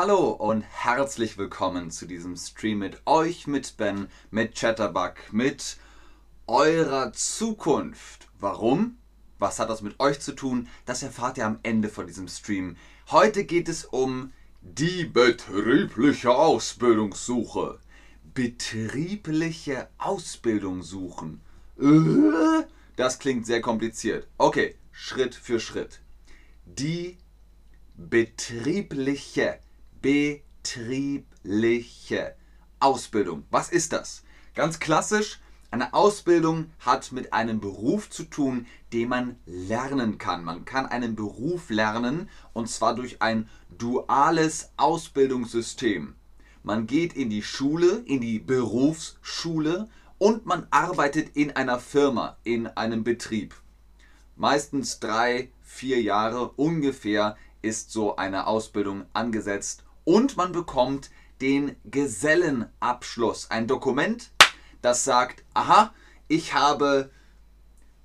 Hallo und herzlich willkommen zu diesem Stream mit euch, mit Ben, mit Chatterbug, mit eurer Zukunft. Warum? Was hat das mit euch zu tun? Das erfahrt ihr am Ende von diesem Stream. Heute geht es um die betriebliche Ausbildungssuche. Betriebliche Ausbildung suchen. Äh? Das klingt sehr kompliziert. Okay, Schritt für Schritt. Die betriebliche betriebliche Ausbildung. Was ist das? Ganz klassisch, eine Ausbildung hat mit einem Beruf zu tun, den man lernen kann. Man kann einen Beruf lernen und zwar durch ein duales Ausbildungssystem. Man geht in die Schule, in die Berufsschule und man arbeitet in einer Firma, in einem Betrieb. Meistens drei, vier Jahre ungefähr ist so eine Ausbildung angesetzt und man bekommt den Gesellenabschluss. Ein Dokument, das sagt, aha, ich habe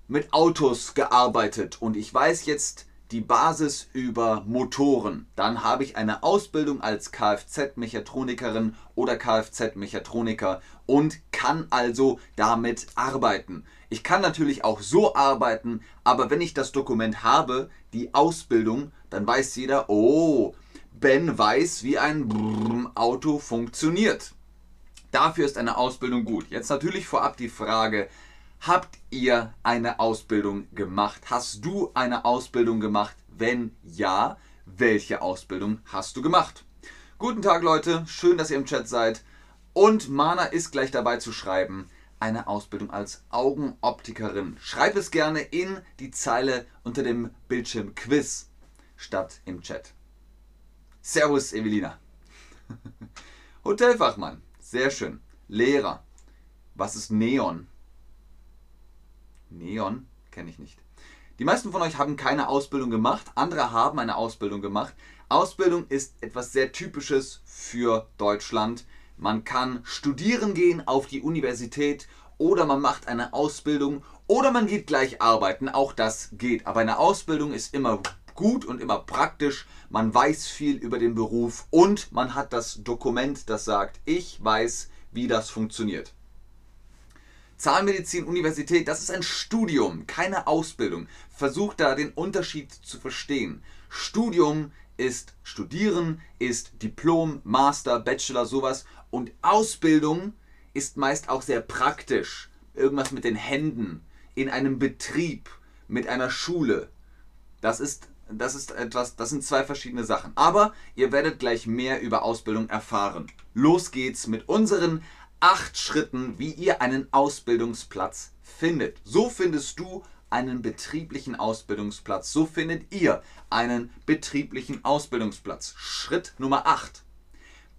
mit Autos gearbeitet und ich weiß jetzt die Basis über Motoren. Dann habe ich eine Ausbildung als Kfz-Mechatronikerin oder Kfz-Mechatroniker und kann also damit arbeiten. Ich kann natürlich auch so arbeiten, aber wenn ich das Dokument habe, die Ausbildung, dann weiß jeder, oh, Ben weiß, wie ein Auto funktioniert. Dafür ist eine Ausbildung gut. Jetzt natürlich vorab die Frage, habt ihr eine Ausbildung gemacht? Hast du eine Ausbildung gemacht? Wenn ja, welche Ausbildung hast du gemacht? Guten Tag Leute, schön, dass ihr im Chat seid. Und Mana ist gleich dabei zu schreiben, eine Ausbildung als Augenoptikerin. Schreib es gerne in die Zeile unter dem Bildschirm Quiz statt im Chat. Servus, Evelina. Hotelfachmann, sehr schön. Lehrer. Was ist Neon? Neon kenne ich nicht. Die meisten von euch haben keine Ausbildung gemacht, andere haben eine Ausbildung gemacht. Ausbildung ist etwas sehr Typisches für Deutschland. Man kann studieren gehen auf die Universität oder man macht eine Ausbildung oder man geht gleich arbeiten. Auch das geht. Aber eine Ausbildung ist immer gut und immer praktisch. Man weiß viel über den Beruf und man hat das Dokument, das sagt, ich weiß, wie das funktioniert. Zahnmedizin Universität, das ist ein Studium, keine Ausbildung. Versucht da den Unterschied zu verstehen. Studium ist Studieren, ist Diplom, Master, Bachelor, sowas. Und Ausbildung ist meist auch sehr praktisch. Irgendwas mit den Händen, in einem Betrieb, mit einer Schule. Das ist das ist etwas, das sind zwei verschiedene Sachen. Aber ihr werdet gleich mehr über Ausbildung erfahren. Los geht's mit unseren acht Schritten, wie ihr einen Ausbildungsplatz findet. So findest du einen betrieblichen Ausbildungsplatz. So findet ihr einen betrieblichen Ausbildungsplatz. Schritt Nummer 8.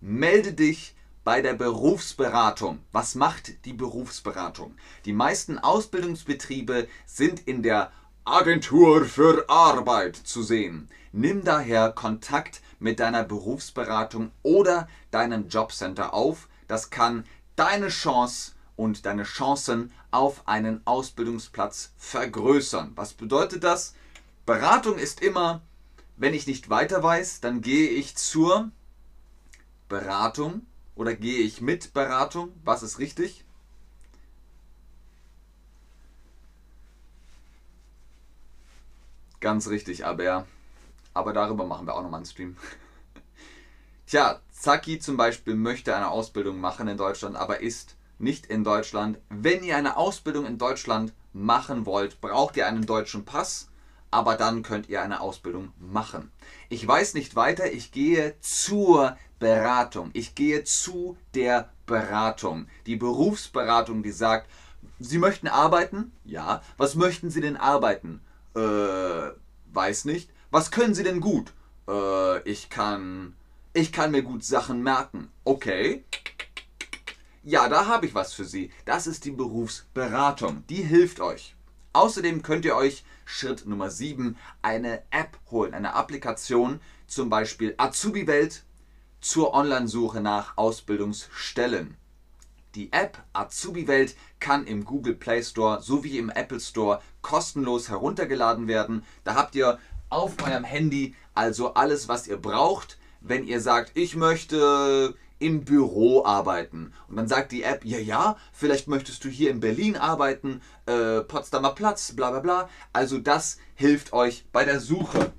Melde dich bei der Berufsberatung. Was macht die Berufsberatung? Die meisten Ausbildungsbetriebe sind in der Agentur für Arbeit zu sehen. Nimm daher Kontakt mit deiner Berufsberatung oder deinem Jobcenter auf. Das kann deine Chance und deine Chancen auf einen Ausbildungsplatz vergrößern. Was bedeutet das? Beratung ist immer, wenn ich nicht weiter weiß, dann gehe ich zur Beratung oder gehe ich mit Beratung. Was ist richtig? Ganz richtig, aber aber darüber machen wir auch nochmal einen Stream. Tja, Zaki zum Beispiel möchte eine Ausbildung machen in Deutschland, aber ist nicht in Deutschland. Wenn ihr eine Ausbildung in Deutschland machen wollt, braucht ihr einen deutschen Pass, aber dann könnt ihr eine Ausbildung machen. Ich weiß nicht weiter, ich gehe zur Beratung. Ich gehe zu der Beratung. Die Berufsberatung, die sagt, Sie möchten arbeiten? Ja. Was möchten Sie denn arbeiten? Äh, weiß nicht. Was können Sie denn gut? Äh, ich kann. Ich kann mir gut Sachen merken. Okay. Ja, da habe ich was für Sie. Das ist die Berufsberatung. Die hilft euch. Außerdem könnt ihr euch Schritt Nummer 7 eine App holen, eine Applikation, zum Beispiel Azubi Welt zur Online-Suche nach Ausbildungsstellen. Die App Azubi Welt kann im Google Play Store sowie im Apple Store kostenlos heruntergeladen werden. Da habt ihr auf eurem Handy also alles, was ihr braucht. wenn ihr sagt, ich möchte im Büro arbeiten. Und dann sagt die App, ja, ja, vielleicht möchtest du hier in Berlin arbeiten, äh, Potsdamer Platz, bla bla bla. Also das hilft euch bei der Suche.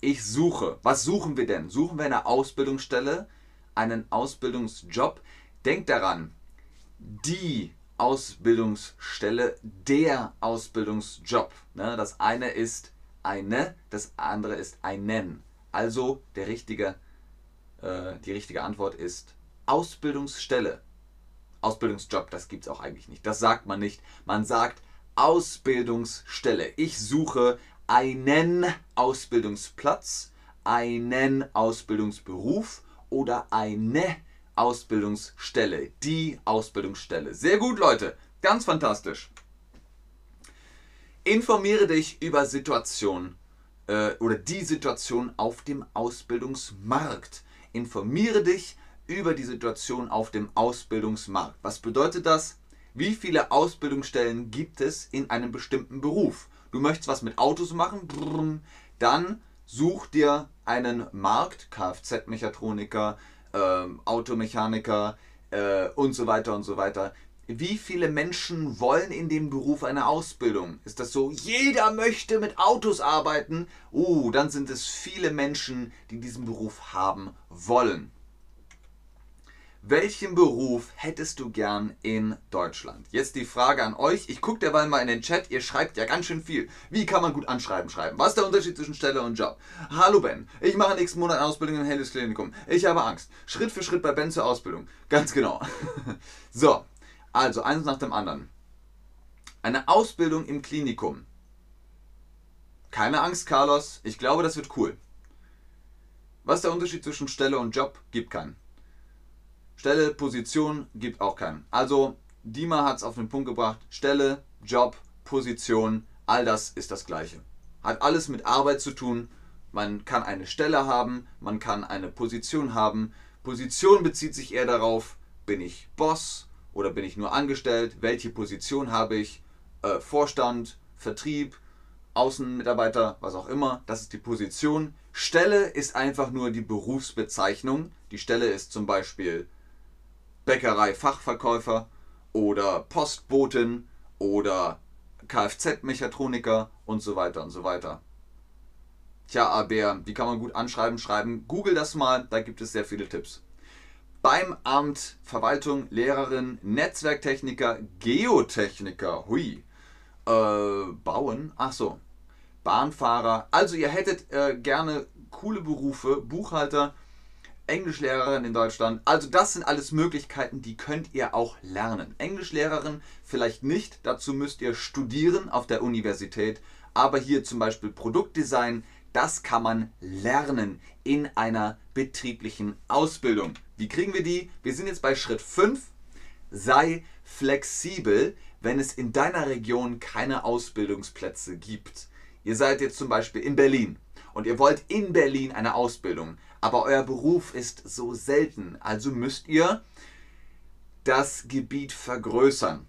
Ich suche. Was suchen wir denn? Suchen wir eine Ausbildungsstelle, einen Ausbildungsjob? Denkt daran, die Ausbildungsstelle, der Ausbildungsjob. Ne? Das eine ist eine, das andere ist einen. Also der richtige, äh, die richtige Antwort ist Ausbildungsstelle. Ausbildungsjob, das gibt es auch eigentlich nicht. Das sagt man nicht. Man sagt Ausbildungsstelle. Ich suche einen Ausbildungsplatz, einen Ausbildungsberuf oder eine Ausbildungsstelle. Die Ausbildungsstelle. Sehr gut, Leute. Ganz fantastisch. Informiere dich über Situationen äh, oder die Situation auf dem Ausbildungsmarkt. Informiere dich über die Situation auf dem Ausbildungsmarkt. Was bedeutet das? Wie viele Ausbildungsstellen gibt es in einem bestimmten Beruf? Du möchtest was mit Autos machen? Dann such dir einen Markt, Kfz-Mechatroniker, ähm, Automechaniker äh, und so weiter und so weiter. Wie viele Menschen wollen in dem Beruf eine Ausbildung? Ist das so, jeder möchte mit Autos arbeiten? Uh, dann sind es viele Menschen, die diesen Beruf haben wollen. Welchen Beruf hättest du gern in Deutschland? Jetzt die Frage an euch. Ich gucke derweil mal in den Chat. Ihr schreibt ja ganz schön viel. Wie kann man gut anschreiben schreiben? Was ist der Unterschied zwischen Stelle und Job? Hallo Ben. Ich mache nächsten Monat eine Ausbildung im Helles Klinikum. Ich habe Angst. Schritt für Schritt bei Ben zur Ausbildung. Ganz genau. so, also eins nach dem anderen. Eine Ausbildung im Klinikum. Keine Angst, Carlos. Ich glaube, das wird cool. Was ist der Unterschied zwischen Stelle und Job? Gibt keinen. Stelle, Position gibt auch keinen. Also, Dima hat es auf den Punkt gebracht. Stelle, Job, Position, all das ist das Gleiche. Hat alles mit Arbeit zu tun. Man kann eine Stelle haben, man kann eine Position haben. Position bezieht sich eher darauf, bin ich Boss oder bin ich nur angestellt? Welche Position habe ich? Äh, Vorstand, Vertrieb, Außenmitarbeiter, was auch immer. Das ist die Position. Stelle ist einfach nur die Berufsbezeichnung. Die Stelle ist zum Beispiel Bäckerei-Fachverkäufer oder Postbotin oder Kfz-Mechatroniker und so weiter und so weiter. Tja, aber wie kann man gut anschreiben? Schreiben. Google das mal, da gibt es sehr viele Tipps. Beim Amt Verwaltung, Lehrerin, Netzwerktechniker, Geotechniker, hui. Äh, bauen, ach so. Bahnfahrer. Also ihr hättet äh, gerne coole Berufe, Buchhalter, Englischlehrerin in Deutschland. Also das sind alles Möglichkeiten, die könnt ihr auch lernen. Englischlehrerin vielleicht nicht, dazu müsst ihr studieren auf der Universität. Aber hier zum Beispiel Produktdesign, das kann man lernen in einer betrieblichen Ausbildung. Wie kriegen wir die? Wir sind jetzt bei Schritt 5. Sei flexibel, wenn es in deiner Region keine Ausbildungsplätze gibt. Ihr seid jetzt zum Beispiel in Berlin und ihr wollt in Berlin eine Ausbildung aber euer Beruf ist so selten, also müsst ihr das Gebiet vergrößern.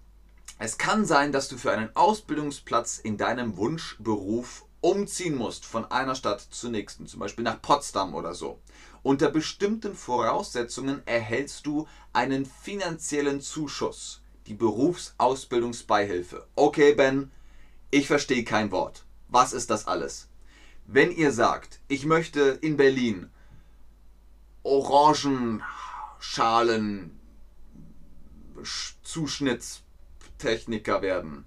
Es kann sein, dass du für einen Ausbildungsplatz in deinem Wunschberuf umziehen musst von einer Stadt zur nächsten, zum Beispiel nach Potsdam oder so. Unter bestimmten Voraussetzungen erhältst du einen finanziellen Zuschuss, die Berufsausbildungsbeihilfe. Okay, Ben, ich verstehe kein Wort. Was ist das alles? Wenn ihr sagt, ich möchte in Berlin Orangenschalen Zuschnittstechniker werden.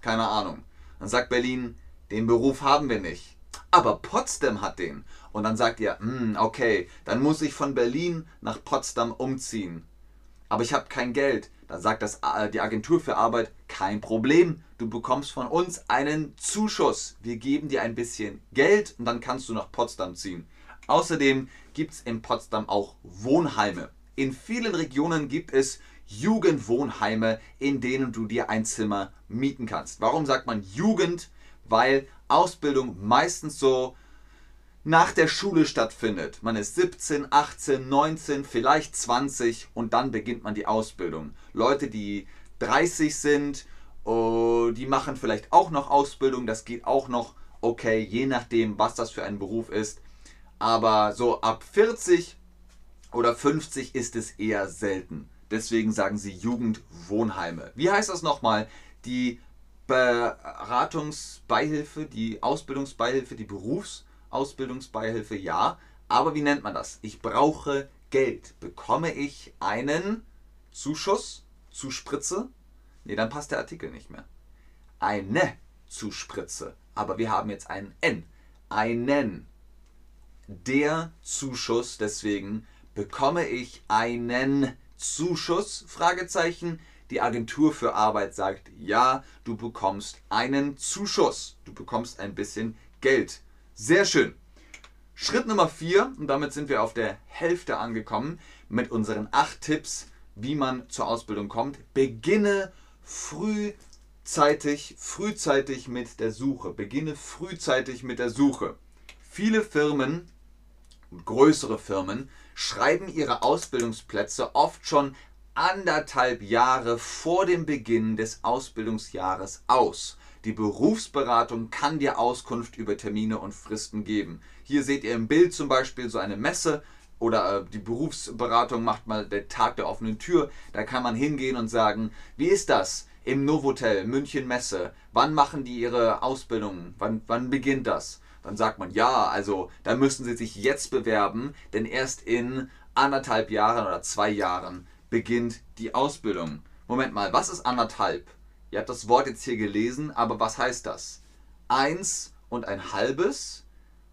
Keine Ahnung. Dann sagt Berlin, den Beruf haben wir nicht. Aber Potsdam hat den. Und dann sagt ihr, hm, okay, dann muss ich von Berlin nach Potsdam umziehen. Aber ich habe kein Geld. Dann sagt das, äh, die Agentur für Arbeit, kein Problem. Du bekommst von uns einen Zuschuss. Wir geben dir ein bisschen Geld und dann kannst du nach Potsdam ziehen. Außerdem gibt es in Potsdam auch Wohnheime. In vielen Regionen gibt es Jugendwohnheime, in denen du dir ein Zimmer mieten kannst. Warum sagt man Jugend? Weil Ausbildung meistens so nach der Schule stattfindet. Man ist 17, 18, 19, vielleicht 20 und dann beginnt man die Ausbildung. Leute, die 30 sind, oh, die machen vielleicht auch noch Ausbildung. Das geht auch noch okay, je nachdem, was das für ein Beruf ist. Aber so ab 40 oder 50 ist es eher selten. Deswegen sagen sie Jugendwohnheime. Wie heißt das nochmal? Die Beratungsbeihilfe, die Ausbildungsbeihilfe, die Berufsausbildungsbeihilfe, ja. Aber wie nennt man das? Ich brauche Geld. Bekomme ich einen Zuschuss, Zuspritze? Ne, dann passt der Artikel nicht mehr. Eine Zuspritze. Aber wir haben jetzt ein N. Einen. Der Zuschuss, deswegen bekomme ich einen Zuschuss? Fragezeichen. Die Agentur für Arbeit sagt, ja, du bekommst einen Zuschuss. Du bekommst ein bisschen Geld. Sehr schön. Schritt Nummer 4, und damit sind wir auf der Hälfte angekommen, mit unseren acht Tipps, wie man zur Ausbildung kommt. Beginne frühzeitig, frühzeitig mit der Suche. Beginne frühzeitig mit der Suche. Viele Firmen, größere Firmen, schreiben ihre Ausbildungsplätze oft schon anderthalb Jahre vor dem Beginn des Ausbildungsjahres aus. Die Berufsberatung kann dir Auskunft über Termine und Fristen geben. Hier seht ihr im Bild zum Beispiel so eine Messe oder äh, die Berufsberatung macht mal der Tag der offenen Tür. Da kann man hingehen und sagen, wie ist das im Novotel München Messe? Wann machen die ihre Ausbildung? Wann, wann beginnt das? Dann sagt man, ja, also da müssen Sie sich jetzt bewerben, denn erst in anderthalb Jahren oder zwei Jahren beginnt die Ausbildung. Moment mal, was ist anderthalb? Ihr habt das Wort jetzt hier gelesen, aber was heißt das? Eins und ein halbes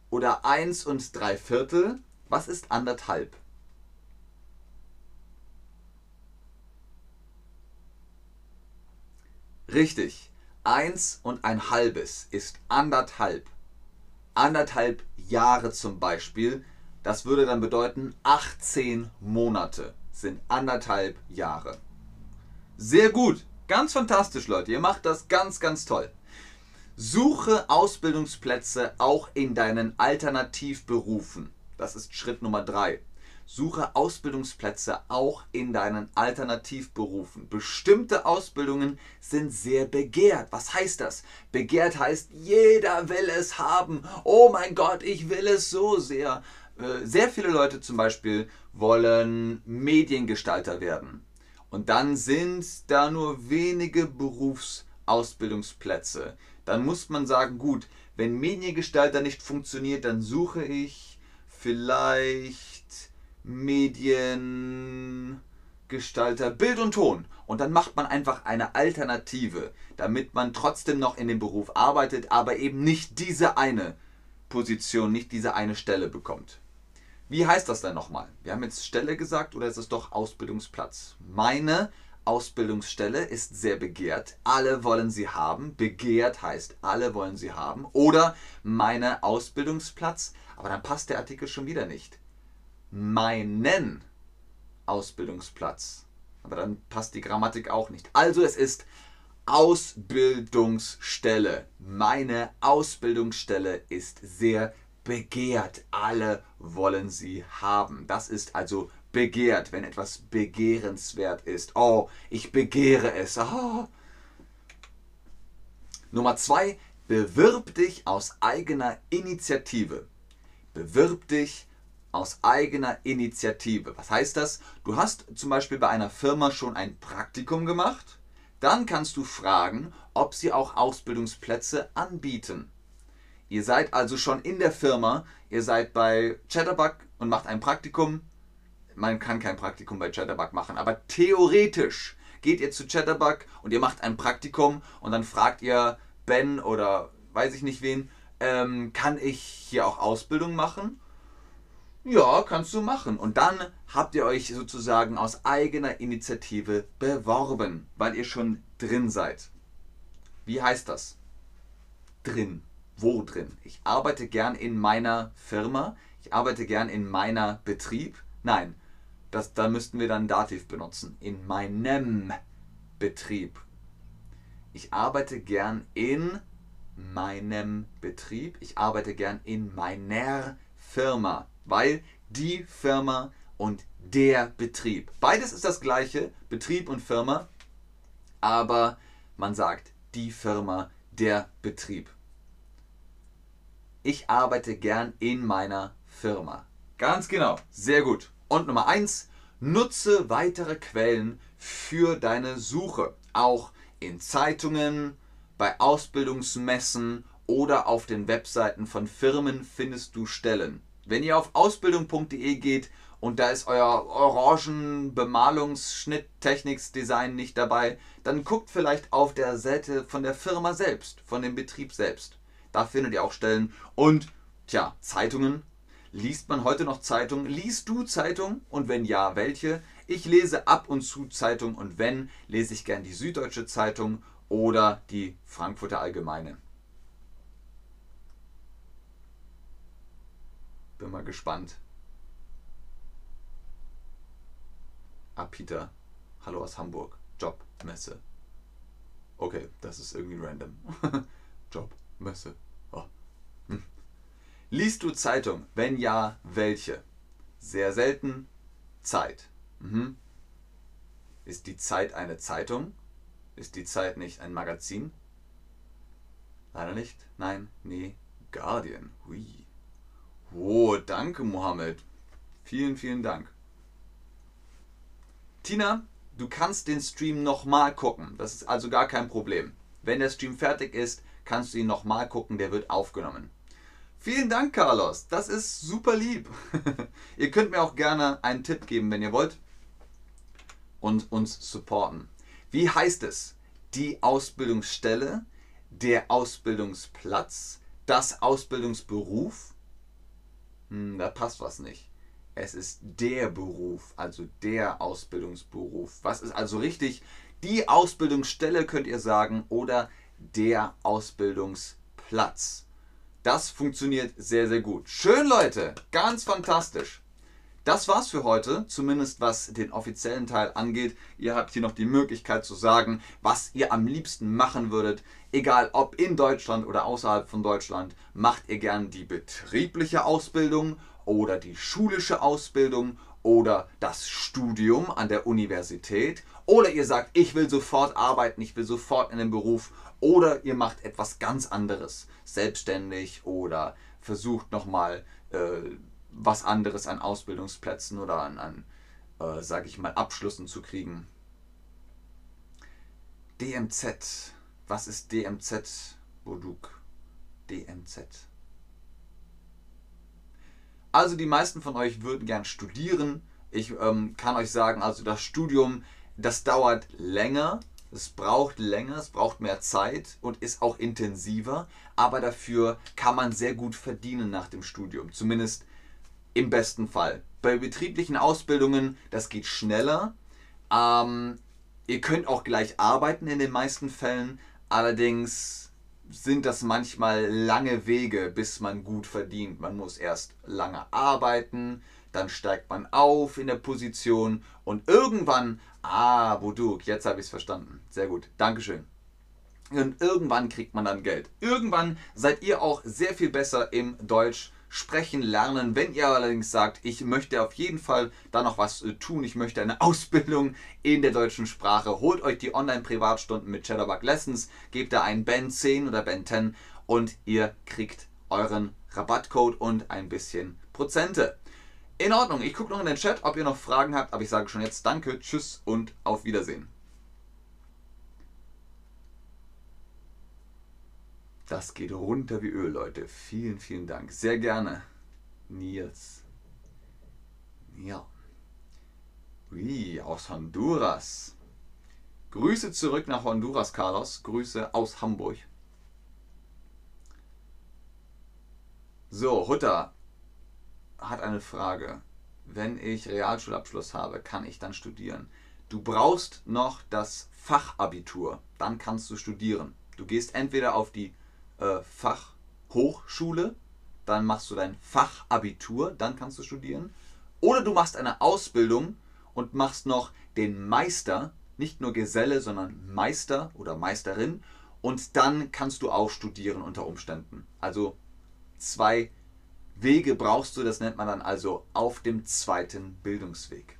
oder eins und drei Viertel? Was ist anderthalb? Richtig, eins und ein halbes ist anderthalb anderthalb Jahre zum Beispiel. Das würde dann bedeuten, 18 Monate sind anderthalb Jahre. Sehr gut, ganz fantastisch, Leute. Ihr macht das ganz, ganz toll. Suche Ausbildungsplätze auch in deinen Alternativberufen. Das ist Schritt Nummer drei. Suche Ausbildungsplätze auch in deinen Alternativberufen. Bestimmte Ausbildungen sind sehr begehrt. Was heißt das? Begehrt heißt, jeder will es haben. Oh mein Gott, ich will es so sehr. Äh, sehr viele Leute zum Beispiel wollen Mediengestalter werden. Und dann sind da nur wenige Berufsausbildungsplätze. Dann muss man sagen, gut, wenn Mediengestalter nicht funktioniert, dann suche ich vielleicht Mediengestalter, Bild und Ton. Und dann macht man einfach eine Alternative, damit man trotzdem noch in dem Beruf arbeitet, aber eben nicht diese eine Position, nicht diese eine Stelle bekommt. Wie heißt das denn nochmal? Wir haben jetzt Stelle gesagt oder ist es doch Ausbildungsplatz? Meine Ausbildungsstelle ist sehr begehrt. Alle wollen sie haben. Begehrt heißt, alle wollen sie haben. Oder meine Ausbildungsplatz. Aber dann passt der Artikel schon wieder nicht meinen Ausbildungsplatz. Aber dann passt die Grammatik auch nicht. Also es ist Ausbildungsstelle. Meine Ausbildungsstelle ist sehr begehrt. Alle wollen sie haben. Das ist also begehrt, wenn etwas begehrenswert ist. Oh, ich begehre es. Oh. Zum zwei, bewirb dich aus eigener Initiative. Bewirb dich aus eigener Initiative. Was heißt das? Du hast zum Beispiel bei einer Firma schon ein Praktikum gemacht. Dann kannst du fragen, ob sie auch Ausbildungsplätze anbieten. Ihr seid also schon in der Firma, ihr seid bei Chatterbug und macht ein Praktikum. Man kann kein Praktikum bei Chatterbug machen, aber theoretisch geht ihr zu Chatterbug und ihr macht ein Praktikum und dann fragt ihr Ben oder weiß ich nicht wen, ähm, kann ich hier auch Ausbildung machen? Ja, kannst du machen. Und dann habt ihr euch sozusagen aus eigener Initiative beworben, weil ihr schon drin seid. Wie heißt das? Drin. Wo drin? Ich arbeite gern in meiner Firma. Ich arbeite gern in meiner Betrieb. Nein, das, da müssten wir dann Dativ benutzen. In meinem Betrieb. Ich arbeite gern in meinem Betrieb. Ich arbeite gern in meiner Firma weil die Firma und der Betrieb. Beides ist das gleiche, Betrieb und Firma, aber man sagt die Firma, der Betrieb. Ich arbeite gern in meiner Firma. Ganz genau. Sehr gut. Und Nummer eins: nutze weitere Quellen für deine Suche. Auch in Zeitungen, bei Ausbildungsmessen oder auf den Webseiten von Firmen findest du Stellen. Wenn ihr auf ausbildung.de geht und da ist euer Orangenbemalungsschnitttechniksdesign nicht dabei, dann guckt vielleicht auf der Seite von der Firma selbst, von dem Betrieb selbst. Da findet ihr auch Stellen und tja, Zeitungen. Liest man heute noch Zeitungen? Liest du Zeitungen? Und wenn ja, welche? Ich lese ab und zu Zeitungen und wenn, lese ich gern die Süddeutsche Zeitung oder die Frankfurter Allgemeine. Bin mal gespannt. Ah, Peter. Hallo aus Hamburg. Job, Messe. Okay, das ist irgendwie random. Job, Messe. Oh. Hm. Liest du Zeitung? Wenn ja, welche? Sehr selten. Zeit. Mhm. Ist die Zeit eine Zeitung? Ist die Zeit nicht ein Magazin? Leider nicht. Nein, nee. Guardian. Hui. Oh, danke, Mohammed. Vielen, vielen Dank. Tina, du kannst den Stream nochmal gucken. Das ist also gar kein Problem. Wenn der Stream fertig ist, kannst du ihn nochmal gucken. Der wird aufgenommen. Vielen Dank, Carlos. Das ist super lieb. ihr könnt mir auch gerne einen Tipp geben, wenn ihr wollt. Und uns supporten. Wie heißt es? Die Ausbildungsstelle, der Ausbildungsplatz, das Ausbildungsberuf, hm, da passt was nicht. Es ist der Beruf, also der Ausbildungsberuf. Was ist also richtig? Die Ausbildungsstelle könnt ihr sagen oder der Ausbildungsplatz. Das funktioniert sehr, sehr gut. Schön, Leute. Ganz fantastisch. Das war's für heute, zumindest was den offiziellen Teil angeht. Ihr habt hier noch die Möglichkeit zu sagen, was ihr am liebsten machen würdet. Egal ob in Deutschland oder außerhalb von Deutschland, macht ihr gern die betriebliche Ausbildung oder die schulische Ausbildung oder das Studium an der Universität. Oder ihr sagt, ich will sofort arbeiten, ich will sofort in den Beruf. Oder ihr macht etwas ganz anderes, selbstständig oder versucht nochmal... Äh, was anderes an Ausbildungsplätzen oder an, an äh, sage ich mal, Abschlüssen zu kriegen. DMZ. Was ist DMZ, Boduk? DMZ. Also die meisten von euch würden gern studieren. Ich ähm, kann euch sagen, also das Studium, das dauert länger, es braucht länger, es braucht mehr Zeit und ist auch intensiver, aber dafür kann man sehr gut verdienen nach dem Studium. Zumindest im besten Fall. Bei betrieblichen Ausbildungen, das geht schneller. Ähm, ihr könnt auch gleich arbeiten in den meisten Fällen. Allerdings sind das manchmal lange Wege, bis man gut verdient. Man muss erst lange arbeiten, dann steigt man auf in der Position und irgendwann, ah, Buduk, jetzt habe ich es verstanden. Sehr gut, Dankeschön. Und irgendwann kriegt man dann Geld. Irgendwann seid ihr auch sehr viel besser im Deutsch sprechen lernen. Wenn ihr allerdings sagt, ich möchte auf jeden Fall da noch was äh, tun, ich möchte eine Ausbildung in der deutschen Sprache, holt euch die Online-Privatstunden mit Chatterbug Lessons, gebt da ein Ben 10 oder Ben 10 und ihr kriegt euren Rabattcode und ein bisschen Prozente. In Ordnung, ich gucke noch in den Chat, ob ihr noch Fragen habt, aber ich sage schon jetzt Danke, Tschüss und auf Wiedersehen. Das geht runter wie Öl, Leute. Vielen, vielen Dank. Sehr gerne. Nils. Ja. Ui, aus Honduras. Grüße zurück nach Honduras, Carlos. Grüße aus Hamburg. So, Hutter hat eine Frage. Wenn ich Realschulabschluss habe, kann ich dann studieren? Du brauchst noch das Fachabitur. Dann kannst du studieren. Du gehst entweder auf die äh, Fachhochschule, dann machst du dein Fachabitur, dann kannst du studieren. Oder du machst eine Ausbildung und machst noch den Meister, nicht nur Geselle, sondern Meister oder Meisterin. Und dann kannst du auch studieren unter Umständen. Also zwei Wege brauchst du, das nennt man dann also auf dem zweiten Bildungsweg.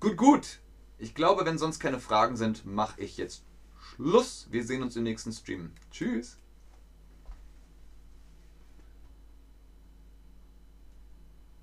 Gut, gut. Ich glaube, wenn sonst keine Fragen sind, mache ich jetzt Schluss. Wir sehen uns im nächsten Stream. Tschüss.